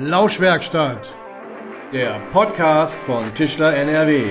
Lauschwerkstatt, der Podcast von Tischler NRW.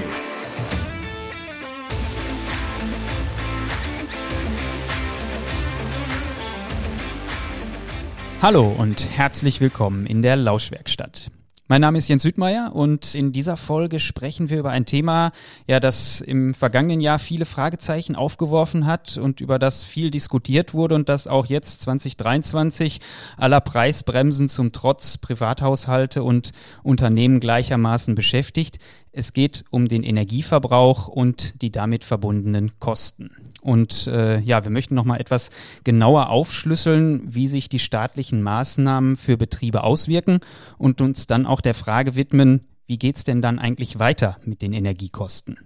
Hallo und herzlich willkommen in der Lauschwerkstatt. Mein Name ist Jens Südmeier und in dieser Folge sprechen wir über ein Thema, ja, das im vergangenen Jahr viele Fragezeichen aufgeworfen hat und über das viel diskutiert wurde und das auch jetzt 2023 aller Preisbremsen zum Trotz Privathaushalte und Unternehmen gleichermaßen beschäftigt. Es geht um den Energieverbrauch und die damit verbundenen Kosten. Und äh, ja, wir möchten noch mal etwas genauer aufschlüsseln, wie sich die staatlichen Maßnahmen für Betriebe auswirken und uns dann auch der Frage widmen, wie geht's denn dann eigentlich weiter mit den Energiekosten?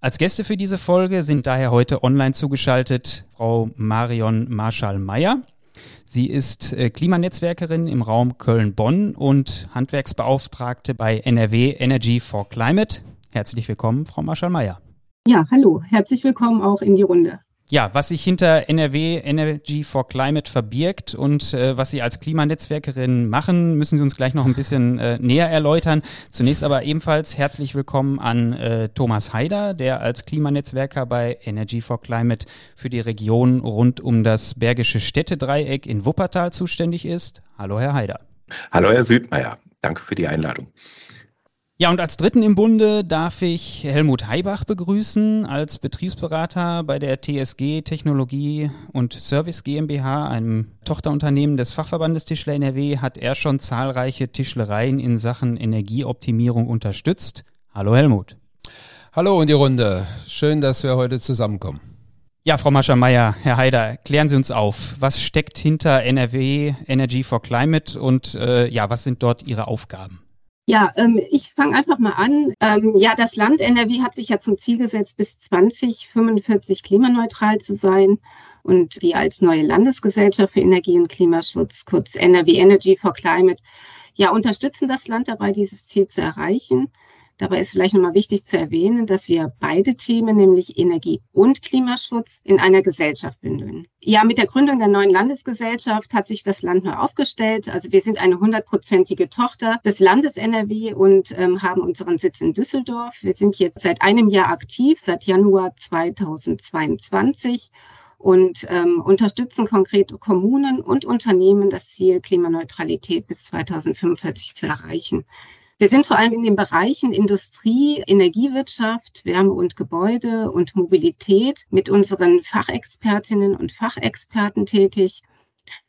Als Gäste für diese Folge sind daher heute online zugeschaltet Frau Marion Marschall-Meyer. Sie ist äh, Klimanetzwerkerin im Raum Köln-Bonn und Handwerksbeauftragte bei NRW Energy for Climate. Herzlich willkommen, Frau Marschall-Meyer. Ja, hallo, herzlich willkommen auch in die Runde. Ja, was sich hinter NRW Energy for Climate verbirgt und äh, was Sie als Klimanetzwerkerin machen, müssen Sie uns gleich noch ein bisschen äh, näher erläutern. Zunächst aber ebenfalls herzlich willkommen an äh, Thomas Haider, der als Klimanetzwerker bei Energy for Climate für die Region rund um das Bergische Städtedreieck in Wuppertal zuständig ist. Hallo, Herr Haider. Hallo, Herr Südmeier. Danke für die Einladung. Ja, und als dritten im Bunde darf ich Helmut Heibach begrüßen. Als Betriebsberater bei der TSG Technologie und Service GmbH, einem Tochterunternehmen des Fachverbandes Tischler NRW, hat er schon zahlreiche Tischlereien in Sachen Energieoptimierung unterstützt. Hallo Helmut. Hallo in die Runde. Schön, dass wir heute zusammenkommen. Ja, Frau Maschermeier, Herr Haider, klären Sie uns auf. Was steckt hinter NRW Energy for Climate und äh, ja, was sind dort Ihre Aufgaben? Ja, ähm, ich fange einfach mal an. Ähm, ja, das Land NRW hat sich ja zum Ziel gesetzt, bis 2045 klimaneutral zu sein. Und wir als neue Landesgesellschaft für Energie und Klimaschutz, kurz NRW Energy for Climate, ja, unterstützen das Land dabei, dieses Ziel zu erreichen. Dabei ist vielleicht nochmal wichtig zu erwähnen, dass wir beide Themen, nämlich Energie und Klimaschutz, in einer Gesellschaft bündeln. Ja, mit der Gründung der neuen Landesgesellschaft hat sich das Land neu aufgestellt. Also wir sind eine hundertprozentige Tochter des Landes NRW und ähm, haben unseren Sitz in Düsseldorf. Wir sind jetzt seit einem Jahr aktiv, seit Januar 2022 und ähm, unterstützen konkrete Kommunen und Unternehmen, das Ziel Klimaneutralität bis 2045 zu erreichen. Wir sind vor allem in den Bereichen Industrie, Energiewirtschaft, Wärme und Gebäude und Mobilität mit unseren Fachexpertinnen und Fachexperten tätig.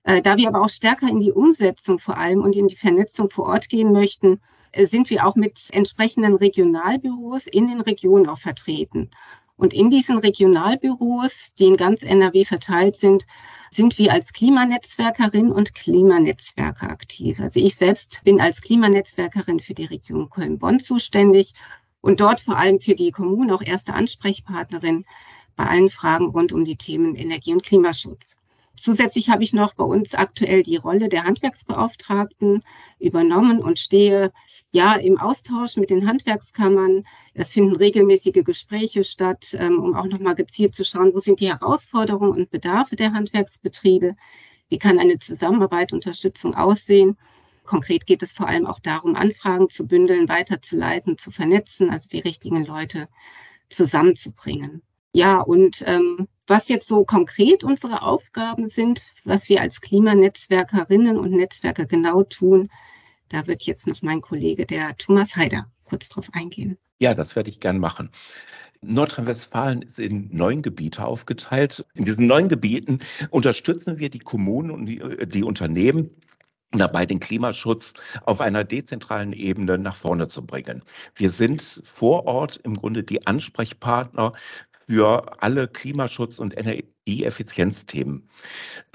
Äh, da wir aber auch stärker in die Umsetzung vor allem und in die Vernetzung vor Ort gehen möchten, äh, sind wir auch mit entsprechenden Regionalbüros in den Regionen auch vertreten. Und in diesen Regionalbüros, die in ganz NRW verteilt sind, sind wir als Klimanetzwerkerin und Klimanetzwerker aktiv. Also ich selbst bin als Klimanetzwerkerin für die Region Köln-Bonn zuständig und dort vor allem für die Kommunen auch erste Ansprechpartnerin bei allen Fragen rund um die Themen Energie- und Klimaschutz. Zusätzlich habe ich noch bei uns aktuell die Rolle der Handwerksbeauftragten übernommen und stehe ja im Austausch mit den Handwerkskammern. Es finden regelmäßige Gespräche statt, ähm, um auch nochmal gezielt zu schauen, wo sind die Herausforderungen und Bedarfe der Handwerksbetriebe? Wie kann eine Zusammenarbeit, Unterstützung aussehen? Konkret geht es vor allem auch darum, Anfragen zu bündeln, weiterzuleiten, zu vernetzen, also die richtigen Leute zusammenzubringen. Ja, und ähm, was jetzt so konkret unsere Aufgaben sind, was wir als Klimanetzwerkerinnen und Netzwerker genau tun, da wird jetzt noch mein Kollege, der Thomas Heider, kurz drauf eingehen. Ja, das werde ich gern machen. Nordrhein-Westfalen ist in neun Gebiete aufgeteilt. In diesen neun Gebieten unterstützen wir die Kommunen und die, die Unternehmen dabei den Klimaschutz auf einer dezentralen Ebene nach vorne zu bringen. Wir sind vor Ort im Grunde die Ansprechpartner für alle Klimaschutz- und Energieeffizienzthemen,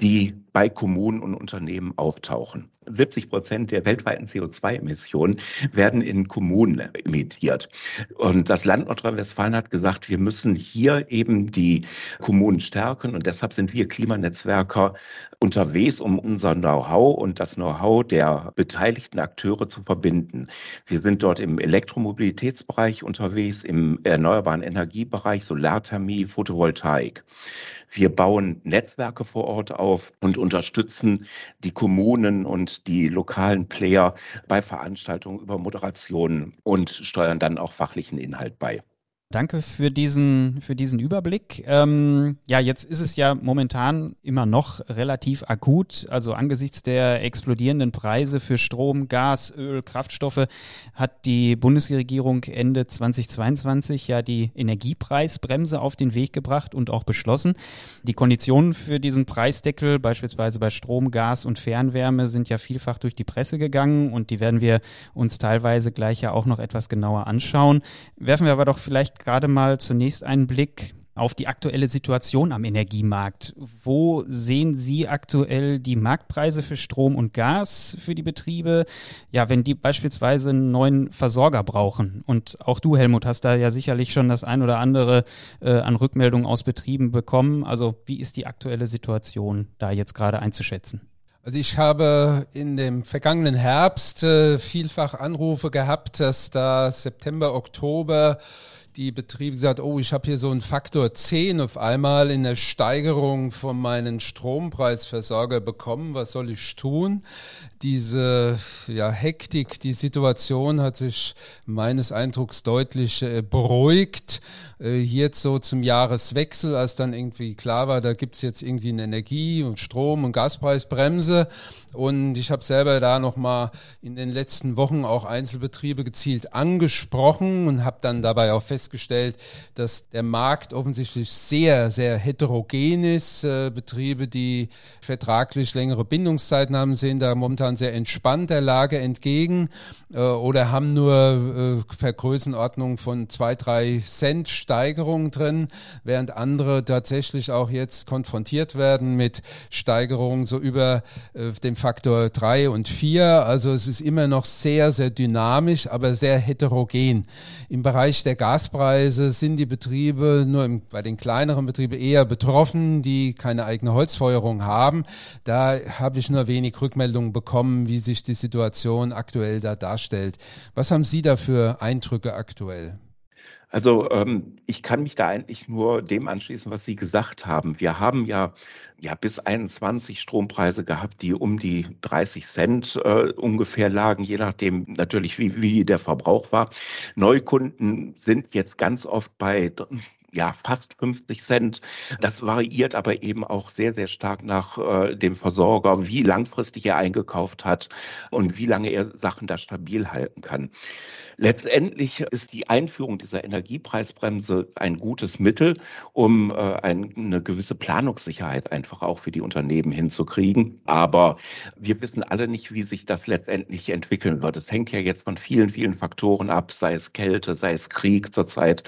die bei Kommunen und Unternehmen auftauchen. 70 Prozent der weltweiten CO2-Emissionen werden in Kommunen emittiert. Und das Land Nordrhein-Westfalen hat gesagt, wir müssen hier eben die Kommunen stärken. Und deshalb sind wir Klimanetzwerker unterwegs, um unser Know-how und das Know-how der beteiligten Akteure zu verbinden. Wir sind dort im Elektromobilitätsbereich unterwegs, im erneuerbaren Energiebereich, Solarthermie, Photovoltaik. Wir bauen Netzwerke vor Ort auf und unterstützen die Kommunen und die lokalen Player bei Veranstaltungen über Moderationen und steuern dann auch fachlichen Inhalt bei. Danke für diesen, für diesen Überblick. Ähm, ja, jetzt ist es ja momentan immer noch relativ akut. Also angesichts der explodierenden Preise für Strom, Gas, Öl, Kraftstoffe hat die Bundesregierung Ende 2022 ja die Energiepreisbremse auf den Weg gebracht und auch beschlossen. Die Konditionen für diesen Preisdeckel, beispielsweise bei Strom, Gas und Fernwärme, sind ja vielfach durch die Presse gegangen und die werden wir uns teilweise gleich ja auch noch etwas genauer anschauen. Werfen wir aber doch vielleicht gerade mal zunächst einen Blick auf die aktuelle Situation am Energiemarkt. Wo sehen Sie aktuell die Marktpreise für Strom und Gas für die Betriebe? Ja, wenn die beispielsweise einen neuen Versorger brauchen. Und auch du, Helmut, hast da ja sicherlich schon das ein oder andere äh, an Rückmeldungen aus Betrieben bekommen. Also wie ist die aktuelle Situation da jetzt gerade einzuschätzen? Also ich habe in dem vergangenen Herbst äh, vielfach Anrufe gehabt, dass da September, Oktober die Betriebe gesagt, oh, ich habe hier so einen Faktor 10 auf einmal in der Steigerung von meinen Strompreisversorger bekommen. Was soll ich tun? Diese ja, Hektik, die Situation hat sich meines Eindrucks deutlich äh, beruhigt. Äh, jetzt so zum Jahreswechsel, als dann irgendwie klar war, da gibt's jetzt irgendwie eine Energie- und Strom- und Gaspreisbremse. Und ich habe selber da nochmal in den letzten Wochen auch Einzelbetriebe gezielt angesprochen und habe dann dabei auch fest festgestellt, dass der Markt offensichtlich sehr, sehr heterogen ist. Äh, Betriebe, die vertraglich längere Bindungszeiten haben, sehen da momentan sehr entspannt der Lage entgegen äh, oder haben nur äh, Vergrößenordnung von zwei, drei Cent Steigerung drin, während andere tatsächlich auch jetzt konfrontiert werden mit Steigerungen so über äh, dem Faktor drei und vier. Also es ist immer noch sehr, sehr dynamisch, aber sehr heterogen. Im Bereich der Gas Gaspreise sind die Betriebe nur im, bei den kleineren Betrieben eher betroffen, die keine eigene Holzfeuerung haben. Da habe ich nur wenig Rückmeldungen bekommen, wie sich die Situation aktuell da darstellt. Was haben Sie da für Eindrücke aktuell? Also ähm, ich kann mich da eigentlich nur dem anschließen, was Sie gesagt haben. Wir haben ja, ja bis 21 Strompreise gehabt, die um die 30 Cent äh, ungefähr lagen, je nachdem natürlich, wie, wie der Verbrauch war. Neukunden sind jetzt ganz oft bei ja, fast 50 Cent. Das variiert aber eben auch sehr, sehr stark nach äh, dem Versorger, wie langfristig er eingekauft hat und wie lange er Sachen da stabil halten kann. Letztendlich ist die Einführung dieser Energiepreisbremse ein gutes Mittel, um äh, eine gewisse Planungssicherheit einfach auch für die Unternehmen hinzukriegen. Aber wir wissen alle nicht, wie sich das letztendlich entwickeln wird. Es hängt ja jetzt von vielen, vielen Faktoren ab, sei es Kälte, sei es Krieg zurzeit.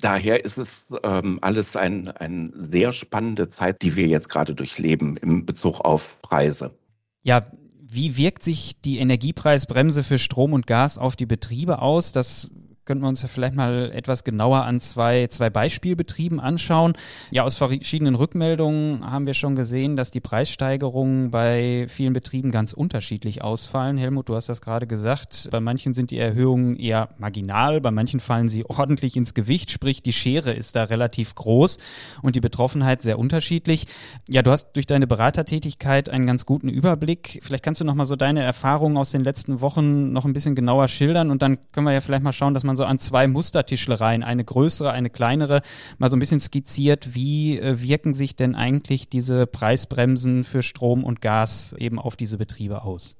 Daher ist es ähm, alles eine ein sehr spannende Zeit, die wir jetzt gerade durchleben im Bezug auf Preise. Ja, wie wirkt sich die Energiepreisbremse für Strom und Gas auf die Betriebe aus? Das könnten wir uns ja vielleicht mal etwas genauer an zwei, zwei Beispielbetrieben anschauen. Ja, aus verschiedenen Rückmeldungen haben wir schon gesehen, dass die Preissteigerungen bei vielen Betrieben ganz unterschiedlich ausfallen. Helmut, du hast das gerade gesagt. Bei manchen sind die Erhöhungen eher marginal, bei manchen fallen sie ordentlich ins Gewicht, sprich die Schere ist da relativ groß und die Betroffenheit sehr unterschiedlich. Ja, du hast durch deine Beratertätigkeit einen ganz guten Überblick. Vielleicht kannst du noch mal so deine Erfahrungen aus den letzten Wochen noch ein bisschen genauer schildern und dann können wir ja vielleicht mal schauen, dass man so an zwei Mustertischlereien, eine größere, eine kleinere, mal so ein bisschen skizziert, wie äh, wirken sich denn eigentlich diese Preisbremsen für Strom und Gas eben auf diese Betriebe aus?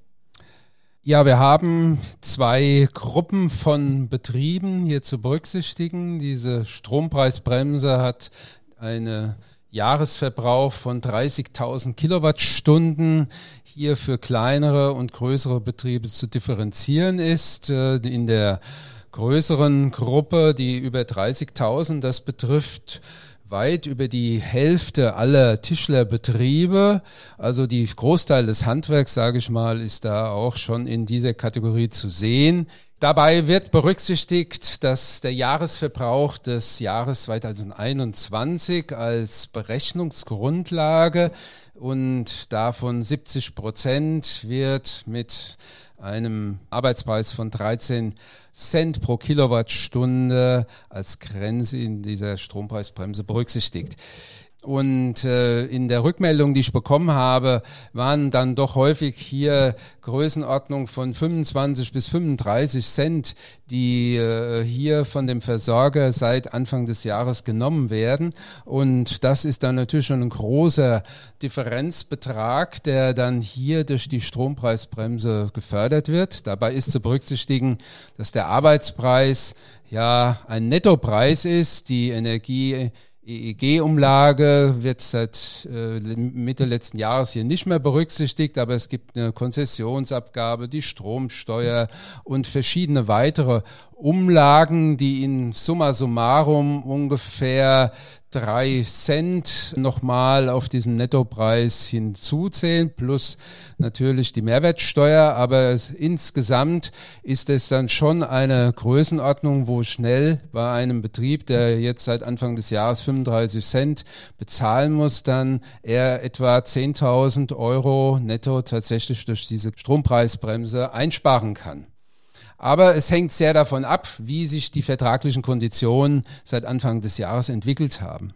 Ja, wir haben zwei Gruppen von Betrieben hier zu berücksichtigen. Diese Strompreisbremse hat einen Jahresverbrauch von 30.000 Kilowattstunden hier für kleinere und größere Betriebe zu differenzieren ist. Äh, in der größeren Gruppe, die über 30.000, das betrifft weit über die Hälfte aller Tischlerbetriebe. Also die Großteil des Handwerks, sage ich mal, ist da auch schon in dieser Kategorie zu sehen. Dabei wird berücksichtigt, dass der Jahresverbrauch des Jahres 2021 als Berechnungsgrundlage und davon 70 Prozent wird mit einem Arbeitspreis von 13 Cent pro Kilowattstunde als Grenze in dieser Strompreisbremse berücksichtigt. Und äh, in der Rückmeldung, die ich bekommen habe, waren dann doch häufig hier Größenordnung von 25 bis 35 Cent, die äh, hier von dem Versorger seit Anfang des Jahres genommen werden. Und das ist dann natürlich schon ein großer Differenzbetrag, der dann hier durch die Strompreisbremse gefördert wird. Dabei ist zu berücksichtigen, dass der Arbeitspreis ja ein Nettopreis ist. Die Energie EEG-Umlage wird seit äh, Mitte letzten Jahres hier nicht mehr berücksichtigt, aber es gibt eine Konzessionsabgabe, die Stromsteuer und verschiedene weitere Umlagen, die in summa summarum ungefähr drei Cent nochmal auf diesen Nettopreis hinzuzählen, plus natürlich die Mehrwertsteuer. Aber insgesamt ist es dann schon eine Größenordnung, wo schnell bei einem Betrieb, der jetzt seit Anfang des Jahres 35 Cent bezahlen muss, dann er etwa 10.000 Euro netto tatsächlich durch diese Strompreisbremse einsparen kann. Aber es hängt sehr davon ab, wie sich die vertraglichen Konditionen seit Anfang des Jahres entwickelt haben.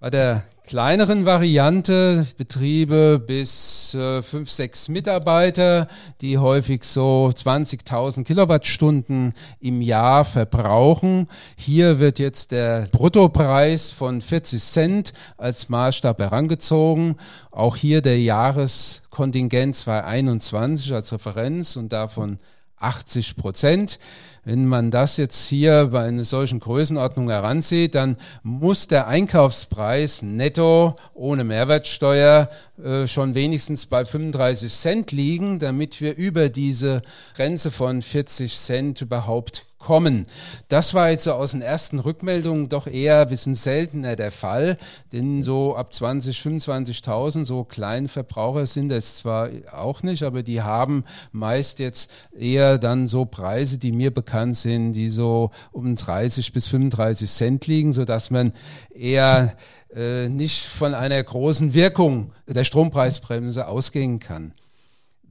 Bei der kleineren Variante Betriebe bis äh, fünf, sechs Mitarbeiter, die häufig so 20.000 Kilowattstunden im Jahr verbrauchen. Hier wird jetzt der Bruttopreis von 40 Cent als Maßstab herangezogen. Auch hier der Jahreskontingent 2021 als Referenz und davon 80 Prozent. Wenn man das jetzt hier bei einer solchen Größenordnung heranzieht, dann muss der Einkaufspreis netto ohne Mehrwertsteuer äh, schon wenigstens bei 35 Cent liegen, damit wir über diese Grenze von 40 Cent überhaupt kommen. Das war jetzt so aus den ersten Rückmeldungen doch eher ein bisschen seltener der Fall, denn so ab 20, 25.000 so kleine Verbraucher sind es zwar auch nicht, aber die haben meist jetzt eher dann so Preise, die mir bekannt sind, die so um 30 bis 35 Cent liegen, so dass man eher äh, nicht von einer großen Wirkung der Strompreisbremse ausgehen kann.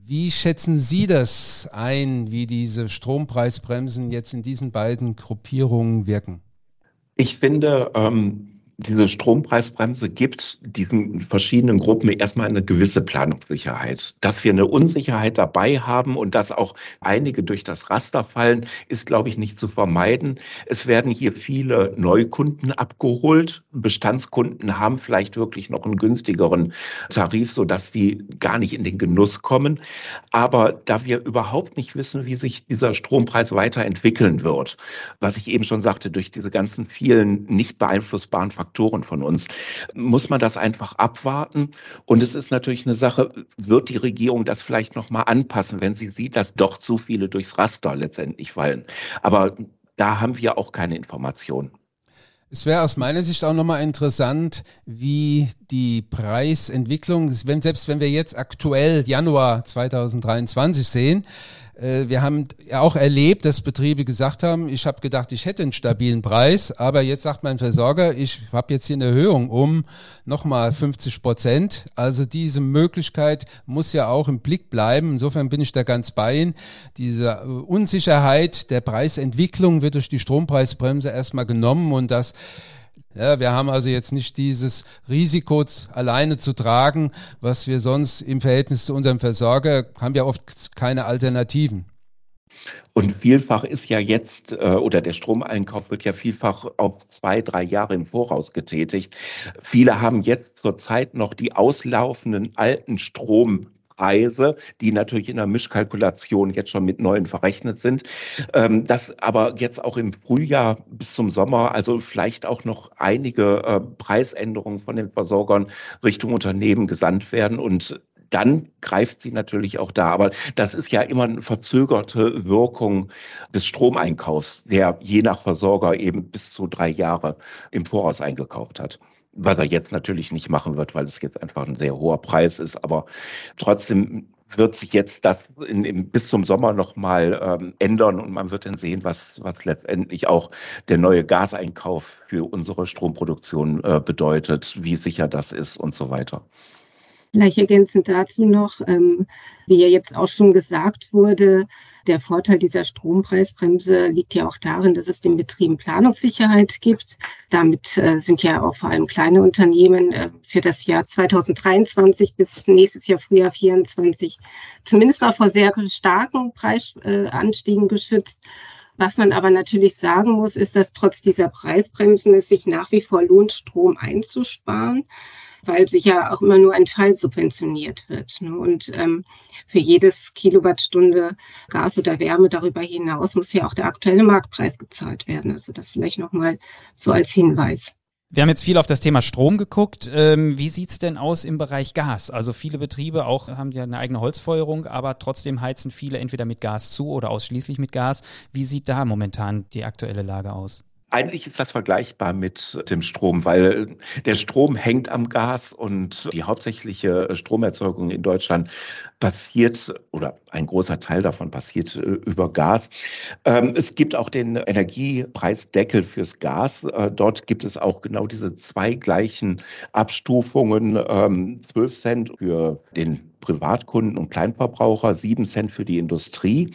Wie schätzen Sie das ein, wie diese Strompreisbremsen jetzt in diesen beiden Gruppierungen wirken? Ich finde, ähm, diese Strompreisbremse gibt diesen verschiedenen Gruppen erstmal eine gewisse Planungssicherheit. Dass wir eine Unsicherheit dabei haben und dass auch einige durch das Raster fallen, ist, glaube ich, nicht zu vermeiden. Es werden hier viele Neukunden abgeholt. Bestandskunden haben vielleicht wirklich noch einen günstigeren Tarif, sodass die gar nicht in den Genuss kommen. Aber da wir überhaupt nicht wissen, wie sich dieser Strompreis weiterentwickeln wird, was ich eben schon sagte, durch diese ganzen vielen nicht beeinflussbaren Faktoren, Faktoren von uns, muss man das einfach abwarten. Und es ist natürlich eine Sache, wird die Regierung das vielleicht nochmal anpassen, wenn sie sieht, dass doch zu viele durchs Raster letztendlich fallen. Aber da haben wir auch keine Informationen. Es wäre aus meiner Sicht auch nochmal interessant, wie die Preisentwicklung, wenn, selbst wenn wir jetzt aktuell Januar 2023 sehen, wir haben auch erlebt, dass Betriebe gesagt haben, ich habe gedacht, ich hätte einen stabilen Preis, aber jetzt sagt mein Versorger, ich habe jetzt hier eine Erhöhung um nochmal 50 Prozent. Also diese Möglichkeit muss ja auch im Blick bleiben. Insofern bin ich da ganz bei Ihnen. Diese äh, Unsicherheit der Preisentwicklung wird durch die Strompreisbremse erstmal genommen und das ja, wir haben also jetzt nicht dieses Risiko alleine zu tragen, was wir sonst im Verhältnis zu unserem Versorger haben wir oft keine Alternativen. Und vielfach ist ja jetzt, äh, oder der Stromeinkauf wird ja vielfach auf zwei, drei Jahre im Voraus getätigt. Viele haben jetzt zurzeit noch die auslaufenden alten Strom Preise, die natürlich in der Mischkalkulation jetzt schon mit neuen verrechnet sind. Ähm, dass aber jetzt auch im Frühjahr bis zum Sommer, also vielleicht auch noch einige äh, Preisänderungen von den Versorgern Richtung Unternehmen gesandt werden und dann greift sie natürlich auch da. Aber das ist ja immer eine verzögerte Wirkung des Stromeinkaufs, der je nach Versorger eben bis zu drei Jahre im Voraus eingekauft hat was er jetzt natürlich nicht machen wird, weil es jetzt einfach ein sehr hoher Preis ist. Aber trotzdem wird sich jetzt das in, in, bis zum Sommer nochmal ähm, ändern und man wird dann sehen, was, was letztendlich auch der neue Gaseinkauf für unsere Stromproduktion äh, bedeutet, wie sicher das ist und so weiter. Vielleicht ergänzend dazu noch, ähm, wie ja jetzt auch schon gesagt wurde, Der Vorteil dieser Strompreisbremse liegt ja auch darin, dass es den Betrieben Planungssicherheit gibt. Damit äh, sind ja auch vor allem kleine Unternehmen äh, für das Jahr 2023 bis nächstes Jahr Frühjahr 2024 zumindest mal vor sehr starken Preisanstiegen geschützt. Was man aber natürlich sagen muss, ist, dass trotz dieser Preisbremsen es sich nach wie vor lohnt, Strom einzusparen weil sich ja auch immer nur ein Teil subventioniert wird. Ne? Und ähm, für jedes Kilowattstunde Gas oder Wärme darüber hinaus muss ja auch der aktuelle Marktpreis gezahlt werden. Also das vielleicht nochmal so als Hinweis. Wir haben jetzt viel auf das Thema Strom geguckt. Ähm, wie sieht's denn aus im Bereich Gas? Also viele Betriebe auch haben ja eine eigene Holzfeuerung, aber trotzdem heizen viele entweder mit Gas zu oder ausschließlich mit Gas. Wie sieht da momentan die aktuelle Lage aus? Eigentlich ist das vergleichbar mit dem Strom, weil der Strom hängt am Gas und die hauptsächliche Stromerzeugung in Deutschland passiert oder ein großer Teil davon passiert äh, über Gas. Ähm, es gibt auch den Energiepreisdeckel fürs Gas. Äh, dort gibt es auch genau diese zwei gleichen Abstufungen, 12 ähm, Cent für den Privatkunden und Kleinverbraucher, sieben Cent für die Industrie.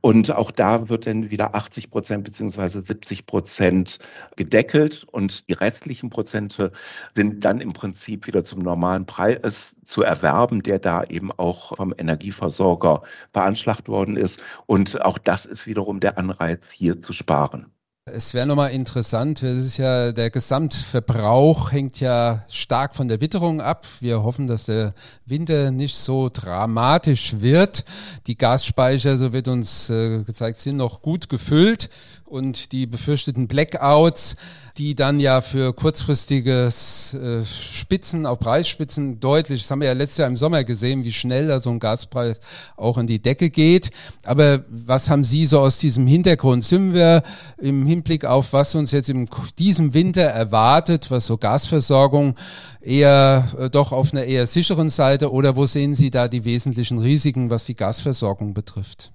Und auch da wird dann wieder 80 Prozent beziehungsweise 70 Prozent gedeckelt und die restlichen Prozente sind dann im Prinzip wieder zum normalen Preis zu erwerben, der da eben auch vom Energieversorger veranschlagt worden ist. Und auch das ist wiederum der Anreiz, hier zu sparen. Es wäre nochmal interessant, es ist ja, der Gesamtverbrauch hängt ja stark von der Witterung ab. Wir hoffen, dass der Winter nicht so dramatisch wird. Die Gasspeicher, so wird uns äh, gezeigt, sind noch gut gefüllt und die befürchteten Blackouts, die dann ja für kurzfristiges äh, Spitzen, auch Preisspitzen deutlich, das haben wir ja letztes Jahr im Sommer gesehen, wie schnell da so ein Gaspreis auch in die Decke geht. Aber was haben Sie so aus diesem Hintergrund? Sind wir im Hinblick auf, was uns jetzt in diesem Winter erwartet, was so Gasversorgung eher äh, doch auf einer eher sicheren Seite oder wo sehen Sie da die wesentlichen Risiken, was die Gasversorgung betrifft?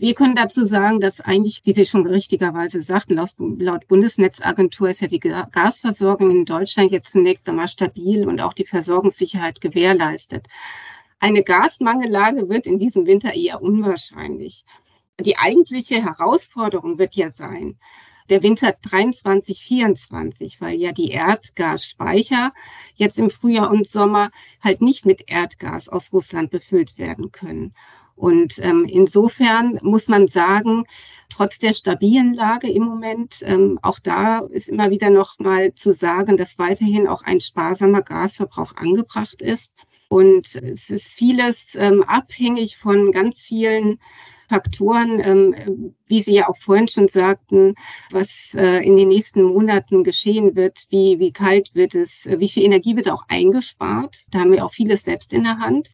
Wir können dazu sagen, dass eigentlich, wie Sie schon richtigerweise sagten, laut, Bundesnetzagentur ist ja die Gasversorgung in Deutschland jetzt zunächst einmal stabil und auch die Versorgungssicherheit gewährleistet. Eine Gasmangellage wird in diesem Winter eher unwahrscheinlich. Die eigentliche Herausforderung wird ja sein, der Winter 23, 24, weil ja die Erdgasspeicher jetzt im Frühjahr und Sommer halt nicht mit Erdgas aus Russland befüllt werden können. Und ähm, insofern muss man sagen, trotz der stabilen Lage im Moment, ähm, auch da ist immer wieder noch mal zu sagen, dass weiterhin auch ein sparsamer Gasverbrauch angebracht ist. Und es ist vieles ähm, abhängig von ganz vielen Faktoren, ähm, wie Sie ja auch vorhin schon sagten, was äh, in den nächsten Monaten geschehen wird, wie, wie kalt wird es, wie viel Energie wird auch eingespart. Da haben wir auch vieles selbst in der Hand.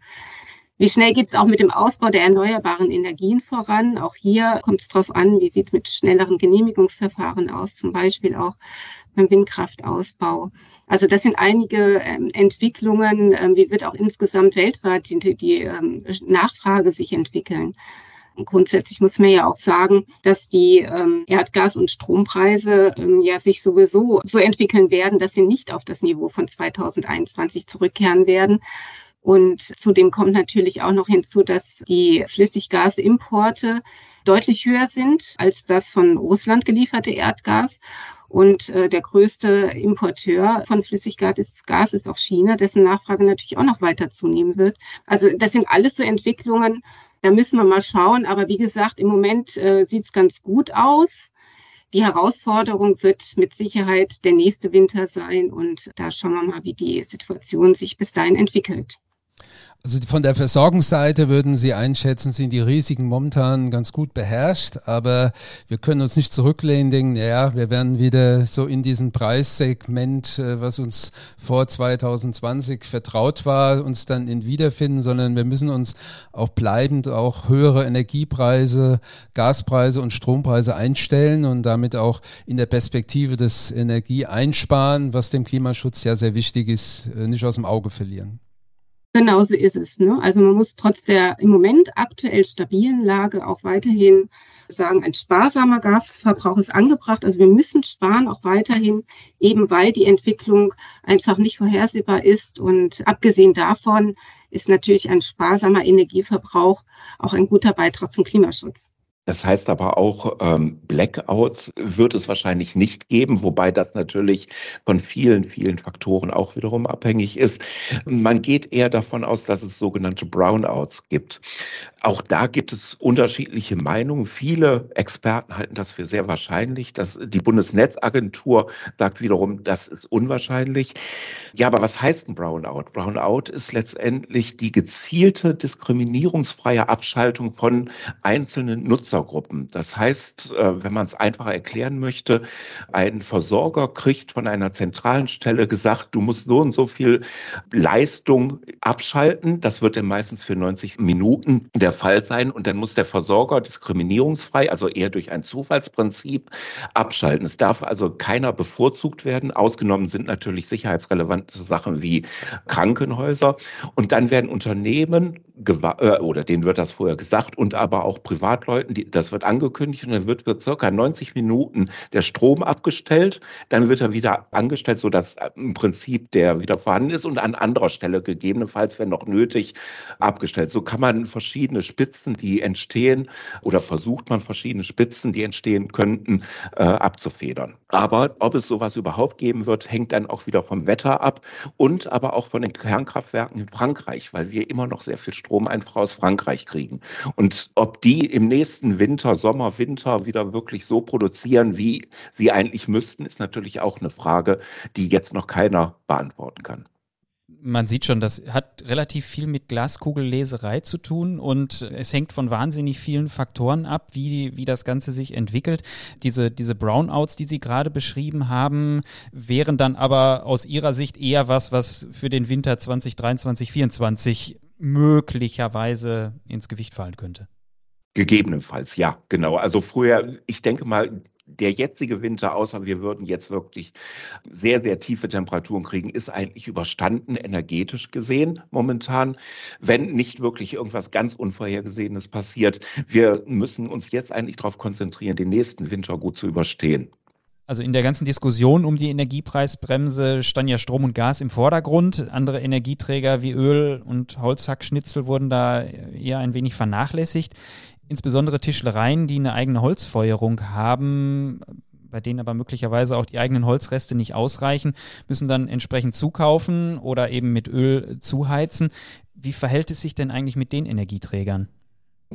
Wie schnell geht es auch mit dem Ausbau der erneuerbaren Energien voran? Auch hier kommt es darauf an, wie sieht es mit schnelleren Genehmigungsverfahren aus, zum Beispiel auch beim Windkraftausbau. Also das sind einige ähm, Entwicklungen. Ähm, wie wird auch insgesamt weltweit die, die ähm, Nachfrage sich entwickeln? Und grundsätzlich muss man ja auch sagen, dass die ähm, Erdgas- und Strompreise ähm, ja sich sowieso so entwickeln werden, dass sie nicht auf das Niveau von 2021 zurückkehren werden. Und zudem kommt natürlich auch noch hinzu, dass die Flüssiggasimporte deutlich höher sind als das von Russland gelieferte Erdgas. Und äh, der größte Importeur von Flüssiggas ist, auch China, dessen Nachfrage natürlich auch noch weiter zunehmen wird. Also das sind alles so Entwicklungen, da müssen wir mal schauen. Aber wie gesagt, im Moment äh, sieht es ganz gut aus. Die Herausforderung wird mit Sicherheit der nächste Winter sein. Und da schauen wir mal, wie die Situation sich bis dahin entwickelt. Also von der Versorgungsseite würden Sie einschätzen, sind die Risiken momentan ganz gut beherrscht, aber wir können uns nicht zurücklehnen, denken, ja, wir werden wieder so in diesem Preissegment, äh, was uns vor 2020 vertraut war, uns dann in wiederfinden, sondern wir müssen uns auch bleibend auch höhere Energiepreise, Gaspreise und Strompreise einstellen und damit auch in der Perspektive des Energieeinsparen, was dem Klimaschutz ja sehr wichtig ist, äh, nicht aus dem Auge verlieren. Genauso ist es. Ne? Also man muss trotz der im Moment aktuell stabilen Lage auch weiterhin sagen, ein sparsamer Gasverbrauch ist angebracht. Also wir müssen sparen auch weiterhin, eben weil die Entwicklung einfach nicht vorhersehbar ist. Und abgesehen davon ist natürlich ein sparsamer Energieverbrauch auch ein guter Beitrag zum Klimaschutz. Das heißt aber auch, ähm, Blackouts wird es wahrscheinlich nicht geben, wobei das natürlich von vielen, vielen Faktoren auch wiederum abhängig ist. Man geht eher davon aus, dass es sogenannte Brownouts gibt. Auch da gibt es unterschiedliche Meinungen. Viele Experten halten das für sehr wahrscheinlich. Dass die Bundesnetzagentur sagt wiederum, das ist unwahrscheinlich. Ja, aber was heißt ein Brownout? Brownout ist letztendlich die gezielte diskriminierungsfreie Abschaltung von einzelnen Nutzergruppen. Das heißt, äh, wenn man es einfacher erklären möchte, ein Versorger kriegt von einer zentralen Stelle gesagt, du musst so und so viel Leistung abschalten. Das wird dann meistens für 90 Minuten der Fall sein und dann muss der Versorger diskriminierungsfrei, also eher durch ein Zufallsprinzip, abschalten. Es darf also keiner bevorzugt werden. Ausgenommen sind natürlich sicherheitsrelevante Sachen wie Krankenhäuser. Und dann werden Unternehmen, oder denen wird das vorher gesagt, und aber auch Privatleuten, die, das wird angekündigt und dann wird für circa 90 Minuten der Strom abgestellt. Dann wird er wieder angestellt, sodass im Prinzip der wieder vorhanden ist und an anderer Stelle gegebenenfalls, wenn noch nötig, abgestellt. So kann man verschiedene Spitzen, die entstehen, oder versucht man verschiedene Spitzen, die entstehen könnten, äh, abzufedern. Aber ob es sowas überhaupt geben wird, hängt dann auch wieder vom Wetter ab und aber auch von den Kernkraftwerken in Frankreich, weil wir immer noch sehr viel Strom einfach aus Frankreich kriegen. Und ob die im nächsten Winter, Sommer, Winter wieder wirklich so produzieren, wie sie eigentlich müssten, ist natürlich auch eine Frage, die jetzt noch keiner beantworten kann man sieht schon, das hat relativ viel mit Glaskugelleserei zu tun und es hängt von wahnsinnig vielen Faktoren ab, wie, wie das Ganze sich entwickelt. Diese, diese Brownouts, die Sie gerade beschrieben haben, wären dann aber aus Ihrer Sicht eher was, was für den Winter 2023, 2024 möglicherweise ins Gewicht fallen könnte. Gegebenenfalls, ja, genau. Also früher, ich denke mal, der jetzige Winter, außer wir würden jetzt wirklich sehr, sehr tiefe Temperaturen kriegen, ist eigentlich überstanden, energetisch gesehen momentan, wenn nicht wirklich irgendwas ganz Unvorhergesehenes passiert. Wir müssen uns jetzt eigentlich darauf konzentrieren, den nächsten Winter gut zu überstehen. Also in der ganzen Diskussion um die Energiepreisbremse stand ja Strom und Gas im Vordergrund. Andere Energieträger wie Öl und Holzhackschnitzel wurden da eher ein wenig vernachlässigt insbesondere Tischlereien, die eine eigene Holzfeuerung haben, bei denen aber möglicherweise auch die eigenen Holzreste nicht ausreichen, müssen dann entsprechend zukaufen oder eben mit Öl zuheizen. Wie verhält es sich denn eigentlich mit den Energieträgern?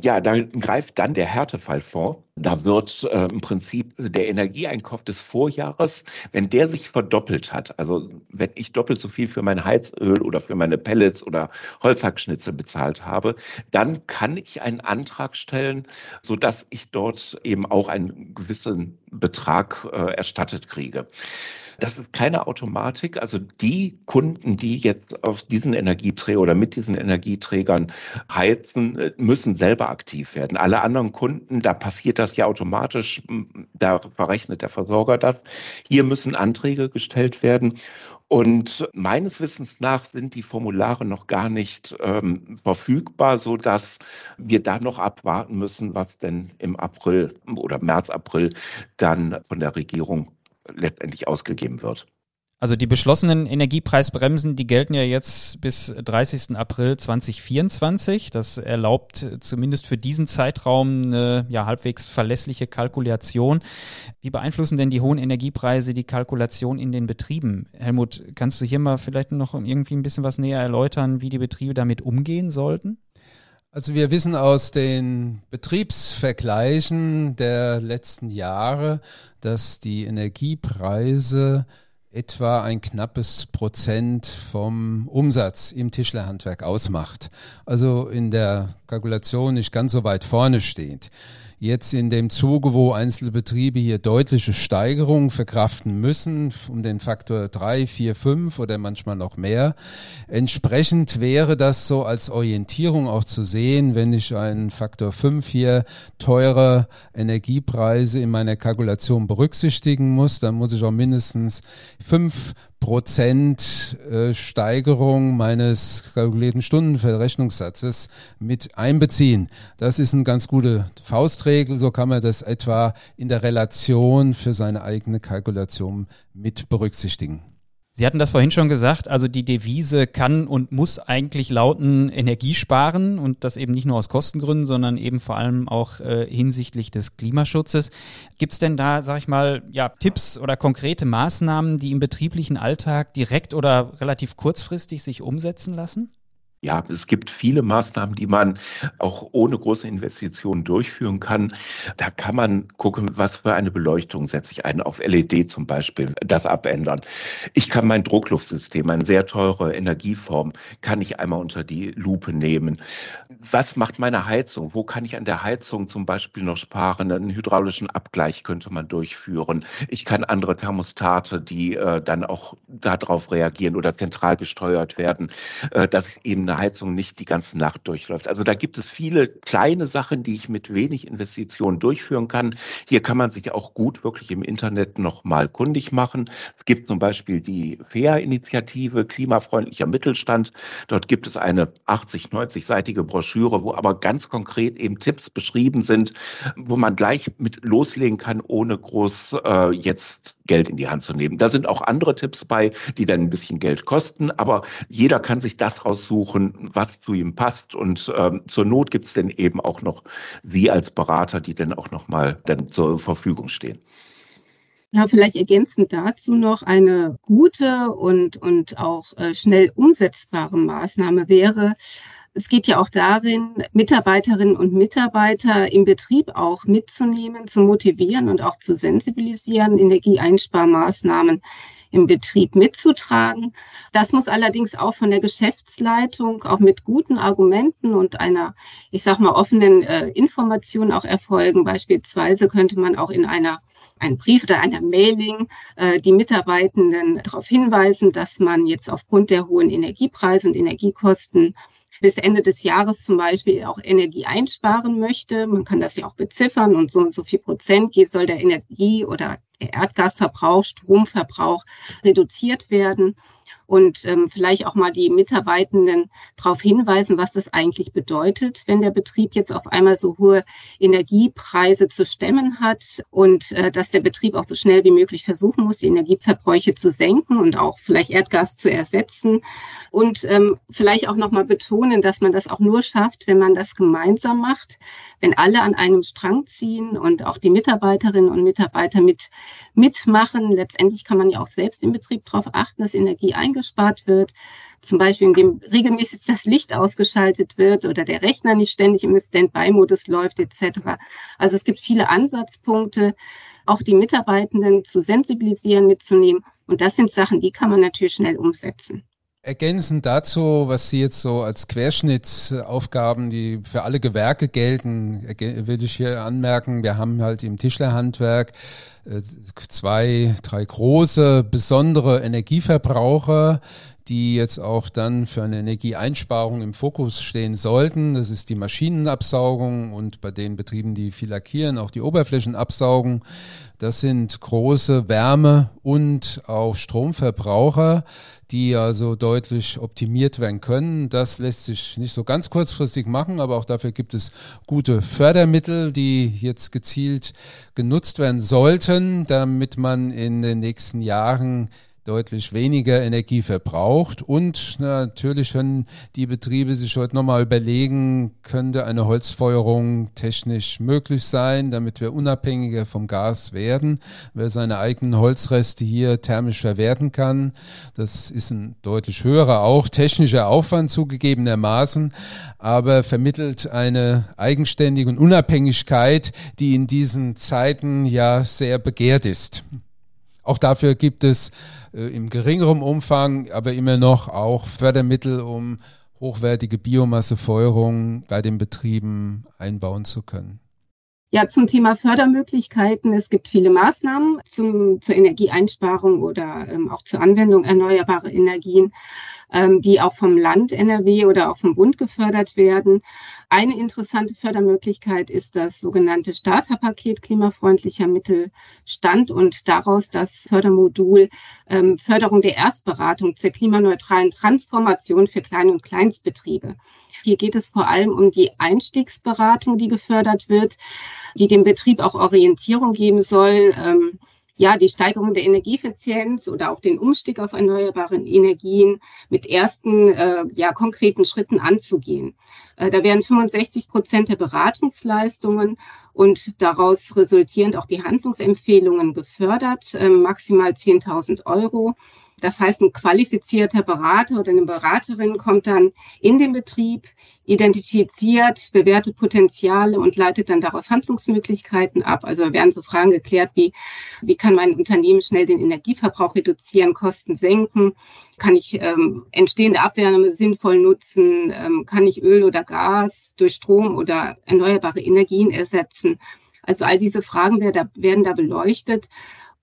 Ja, da greift dann der Härtefall vor. Da wird äh, im Prinzip der Energieeinkauf des Vorjahres, wenn der sich verdoppelt hat, also wenn ich doppelt so viel für mein Heizöl oder für meine Pellets oder Holzhackschnitzel bezahlt habe, dann kann ich einen Antrag stellen, sodass ich dort eben auch einen gewissen Betrag äh, erstattet kriege. Das ist keine Automatik. Also die Kunden, die jetzt auf diesen Energieträger oder mit diesen Energieträgern heizen, äh, müssen selber aktiv werden. Alle anderen Kunden, da passiert das ja automatisch. Da verrechnet der Versorger das. Hier müssen Anträge gestellt werden. Und meines Wissens nach sind die Formulare noch gar nicht ähm, verfügbar, so dass wir da noch abwarten müssen, was denn im April oder März, April dann von der Regierung letztendlich ausgegeben wird. Also die beschlossenen Energiepreisbremsen, die gelten ja jetzt bis 30. April 2024. Das erlaubt zumindest für diesen Zeitraum eine ja, halbwegs verlässliche Kalkulation. Wie beeinflussen denn die hohen Energiepreise die Kalkulation in den Betrieben? Helmut, kannst du hier mal vielleicht noch irgendwie ein bisschen was näher erläutern, wie die Betriebe damit umgehen sollten? Also wir wissen aus den Betriebsvergleichen der letzten Jahre, dass die Energiepreise etwa ein knappes Prozent vom Umsatz im Tischlerhandwerk ausmacht. Also in der Kalkulation nicht ganz so weit vorne steht jetzt in dem Zuge, wo einzelne Betriebe hier deutliche Steigerungen verkraften müssen, um den Faktor drei, vier, fünf oder manchmal noch mehr. Entsprechend wäre das so als Orientierung auch zu sehen, wenn ich einen Faktor fünf hier teure Energiepreise in meiner Kalkulation berücksichtigen muss, dann muss ich auch mindestens fünf Prozent äh, Steigerung meines kalkulierten Stundenverrechnungssatzes mit einbeziehen. Das ist eine ganz gute Faustregel. So kann man das etwa in der Relation für seine eigene Kalkulation mit berücksichtigen. Sie hatten das vorhin schon gesagt, also die Devise kann und muss eigentlich lauten Energie sparen und das eben nicht nur aus Kostengründen, sondern eben vor allem auch äh, hinsichtlich des Klimaschutzes. Gibt es denn da, sag ich mal, ja, Tipps oder konkrete Maßnahmen, die im betrieblichen Alltag direkt oder relativ kurzfristig sich umsetzen lassen? Ja, es gibt viele Maßnahmen, die man auch ohne große Investitionen durchführen kann. Da kann man gucken, was für eine Beleuchtung setze ich ein, auf LED zum Beispiel, das abändern. Ich kann mein Druckluftsystem, eine sehr teure Energieform, kann ich einmal unter die Lupe nehmen. Was macht meine Heizung? Wo kann ich an der Heizung zum Beispiel noch sparen? Einen hydraulischen Abgleich könnte man durchführen. Ich kann andere Thermostate, die äh, dann auch darauf reagieren oder zentral gesteuert werden, äh, dass eben eine Heizung nicht die ganze Nacht durchläuft. Also da gibt es viele kleine Sachen, die ich mit wenig Investitionen durchführen kann. Hier kann man sich auch gut wirklich im Internet nochmal kundig machen. Es gibt zum Beispiel die FAIR-Initiative Klimafreundlicher Mittelstand. Dort gibt es eine 80, 90-seitige Broschüre, wo aber ganz konkret eben Tipps beschrieben sind, wo man gleich mit loslegen kann, ohne groß äh, jetzt Geld in die Hand zu nehmen. Da sind auch andere Tipps bei, die dann ein bisschen Geld kosten, aber jeder kann sich das raussuchen, suchen, was zu ihm passt. Und ähm, zur Not gibt es dann eben auch noch Sie als Berater, die dann auch nochmal zur Verfügung stehen. Ja, vielleicht ergänzend dazu noch eine gute und, und auch äh, schnell umsetzbare Maßnahme wäre, es geht ja auch darin, Mitarbeiterinnen und Mitarbeiter im Betrieb auch mitzunehmen, zu motivieren und auch zu sensibilisieren, Energieeinsparmaßnahmen im Betrieb mitzutragen. Das muss allerdings auch von der Geschäftsleitung auch mit guten Argumenten und einer, ich sag mal, offenen äh, Information auch erfolgen. Beispielsweise könnte man auch in einer ein Brief oder einer Mailing äh, die Mitarbeitenden darauf hinweisen, dass man jetzt aufgrund der hohen Energiepreise und Energiekosten bis Ende des Jahres zum Beispiel auch Energie einsparen möchte. Man kann das ja auch beziffern und so und so viel Prozent soll der Energie- oder der Erdgasverbrauch, Stromverbrauch reduziert werden und ähm, vielleicht auch mal die Mitarbeitenden darauf hinweisen, was das eigentlich bedeutet, wenn der Betrieb jetzt auf einmal so hohe Energiepreise zu stemmen hat und äh, dass der Betrieb auch so schnell wie möglich versuchen muss, die Energieverbräuche zu senken und auch vielleicht Erdgas zu ersetzen. Und ähm, vielleicht auch nochmal betonen, dass man das auch nur schafft, wenn man das gemeinsam macht, wenn alle an einem Strang ziehen und auch die Mitarbeiterinnen und Mitarbeiter mit mitmachen. Letztendlich kann man ja auch selbst im Betrieb darauf achten, dass Energie eingespart wird. Zum Beispiel, indem regelmäßig das Licht ausgeschaltet wird oder der Rechner nicht ständig im Standby-Modus läuft etc. Also es gibt viele Ansatzpunkte, auch die Mitarbeitenden zu sensibilisieren, mitzunehmen. Und das sind Sachen, die kann man natürlich schnell umsetzen. Ergänzend dazu, was Sie jetzt so als Querschnittsaufgaben, die für alle Gewerke gelten, will ich hier anmerken, wir haben halt im Tischlerhandwerk äh, zwei, drei große, besondere Energieverbraucher, die jetzt auch dann für eine Energieeinsparung im Fokus stehen sollten. Das ist die Maschinenabsaugung und bei den Betrieben, die viel lackieren, auch die Oberflächenabsaugung. Das sind große Wärme- und auch Stromverbraucher, die also deutlich optimiert werden können. Das lässt sich nicht so ganz kurzfristig machen, aber auch dafür gibt es gute Fördermittel, die jetzt gezielt genutzt werden sollten, damit man in den nächsten Jahren deutlich weniger Energie verbraucht. Und natürlich können die Betriebe sich heute nochmal überlegen, könnte eine Holzfeuerung technisch möglich sein, damit wir unabhängiger vom Gas werden, wer seine eigenen Holzreste hier thermisch verwerten kann. Das ist ein deutlich höherer, auch technischer Aufwand zugegebenermaßen, aber vermittelt eine Eigenständige Unabhängigkeit, die in diesen Zeiten ja sehr begehrt ist. Auch dafür gibt es äh, im geringeren Umfang, aber immer noch auch Fördermittel, um hochwertige Biomassefeuerung bei den Betrieben einbauen zu können. Ja, zum Thema Fördermöglichkeiten. Es gibt viele Maßnahmen zum, zur Energieeinsparung oder ähm, auch zur Anwendung erneuerbarer Energien, ähm, die auch vom Land NRW oder auch vom Bund gefördert werden. Eine interessante Fördermöglichkeit ist das sogenannte Starterpaket klimafreundlicher Mittelstand und daraus das Fördermodul ähm, Förderung der Erstberatung zur klimaneutralen Transformation für Klein- und Kleinstbetriebe. Hier geht es vor allem um die Einstiegsberatung, die gefördert wird, die dem Betrieb auch Orientierung geben soll. Ähm, ja, die Steigerung der Energieeffizienz oder auch den Umstieg auf erneuerbare Energien mit ersten äh, ja, konkreten Schritten anzugehen. Äh, da werden 65 Prozent der Beratungsleistungen und daraus resultierend auch die Handlungsempfehlungen gefördert, äh, maximal 10.000 Euro. Das heißt, ein qualifizierter Berater oder eine Beraterin kommt dann in den Betrieb, identifiziert, bewertet Potenziale und leitet dann daraus Handlungsmöglichkeiten ab. Also werden so Fragen geklärt wie, wie kann mein Unternehmen schnell den Energieverbrauch reduzieren, Kosten senken? Kann ich ähm, entstehende Abwärme sinnvoll nutzen? Ähm, kann ich Öl oder Gas durch Strom oder erneuerbare Energien ersetzen? Also all diese Fragen werden da beleuchtet.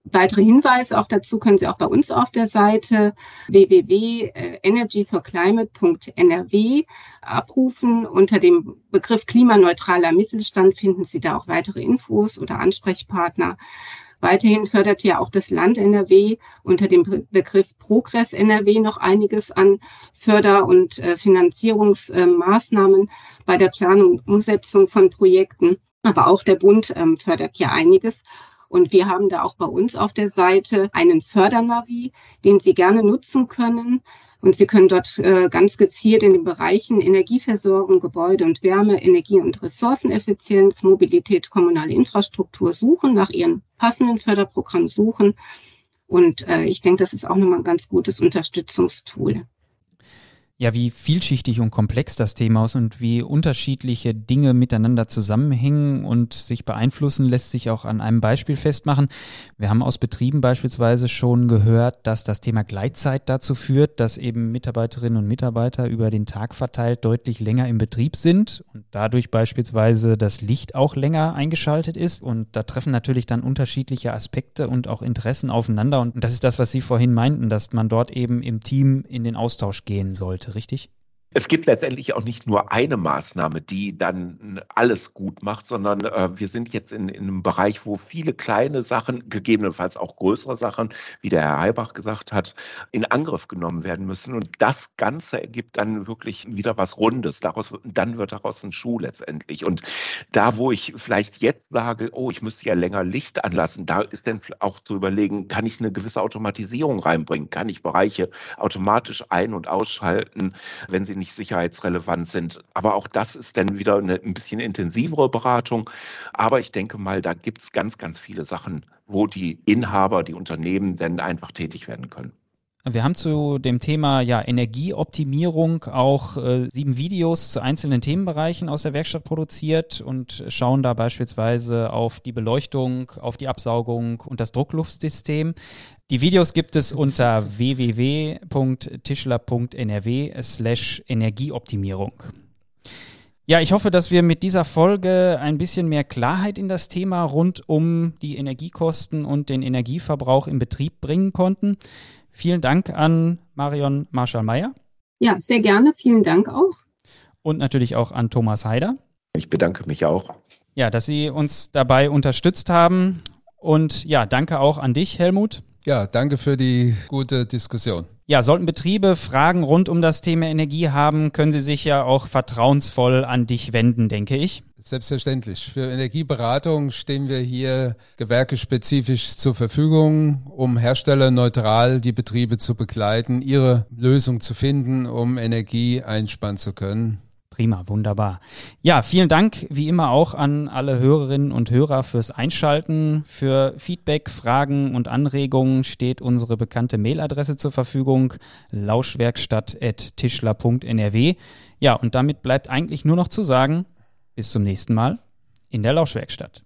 Weitere Hinweise auch dazu können Sie auch bei uns auf der Seite www.energyforclimate.nrw abrufen. Unter dem Begriff klimaneutraler Mittelstand finden Sie da auch weitere Infos oder Ansprechpartner. Weiterhin fördert ja auch das Land NRW unter dem Begriff Progress NRW noch einiges an Förder- und äh, Finanzierungsmaßnahmen bei der Planung und Umsetzung von Projekten. Aber auch der Bund ähm, fördert ja einiges. Und wir haben da auch bei uns auf der Seite einen Fördernavi, den Sie gerne nutzen können. Und Sie können dort äh, ganz gezielt in den Bereichen Energieversorgung, Gebäude und Wärme, Energie- und Ressourceneffizienz, Mobilität, kommunale Infrastruktur suchen, nach Ihrem passenden Förderprogramm suchen. Und äh, ich denke, das ist auch nochmal ein ganz gutes Unterstützungstool ja, wie vielschichtig und komplex das Thema ist und wie unterschiedliche Dinge miteinander zusammenhängen und sich beeinflussen, lässt sich auch an einem Beispiel festmachen. Wir haben aus Betrieben beispielsweise schon gehört, dass das Thema Gleitzeit dazu führt, dass eben Mitarbeiterinnen und Mitarbeiter über den Tag verteilt deutlich länger im Betrieb sind und dadurch beispielsweise das Licht auch länger eingeschaltet ist. Und da treffen natürlich dann unterschiedliche Aspekte und auch Interessen aufeinander. Und das ist das, was Sie vorhin meinten, dass man dort eben im Team in den Austausch gehen sollte richtig? Es gibt letztendlich auch nicht nur eine Maßnahme, die dann alles gut macht, sondern äh, wir sind jetzt in, in, einem Bereich, wo viele kleine Sachen, gegebenenfalls auch größere Sachen, wie der Herr Heibach gesagt hat, in Angriff genommen werden müssen. Und das Ganze ergibt dann wirklich wieder was Rundes. Daraus, dann wird daraus ein Schuh letztendlich. Und da, wo ich vielleicht jetzt sage, oh, ich müsste ja länger Licht anlassen, da ist dann auch zu überlegen, kann ich eine gewisse Automatisierung reinbringen? Kann ich Bereiche automatisch ein- und ausschalten, wenn sie nicht sicherheitsrelevant sind. Aber auch das ist dann wieder eine ein bisschen intensivere Beratung. Aber ich denke mal, da gibt es ganz, ganz viele Sachen, wo die Inhaber, die Unternehmen dann einfach tätig werden können. Wir haben zu dem Thema ja, Energieoptimierung auch äh, sieben Videos zu einzelnen Themenbereichen aus der Werkstatt produziert und schauen da beispielsweise auf die Beleuchtung, auf die Absaugung und das Druckluftsystem. Die Videos gibt es unter www.tischler.nrw slash Energieoptimierung. Ja, ich hoffe, dass wir mit dieser Folge ein bisschen mehr Klarheit in das Thema rund um die Energiekosten und den Energieverbrauch im Betrieb bringen konnten. Vielen Dank an Marion Marschall-Meyer. Ja, sehr gerne. Vielen Dank auch. Und natürlich auch an Thomas Heider. Ich bedanke mich auch. Ja, dass Sie uns dabei unterstützt haben. Und ja, danke auch an dich, Helmut. Ja, danke für die gute Diskussion. Ja, sollten Betriebe Fragen rund um das Thema Energie haben, können sie sich ja auch vertrauensvoll an dich wenden, denke ich. Selbstverständlich. Für Energieberatung stehen wir hier gewerkespezifisch zur Verfügung, um herstellerneutral die Betriebe zu begleiten, ihre Lösung zu finden, um Energie einsparen zu können. Prima, wunderbar. Ja, vielen Dank wie immer auch an alle Hörerinnen und Hörer fürs Einschalten. Für Feedback, Fragen und Anregungen steht unsere bekannte Mailadresse zur Verfügung lauschwerkstatt.tischler.nrw. Ja, und damit bleibt eigentlich nur noch zu sagen, bis zum nächsten Mal in der Lauschwerkstatt.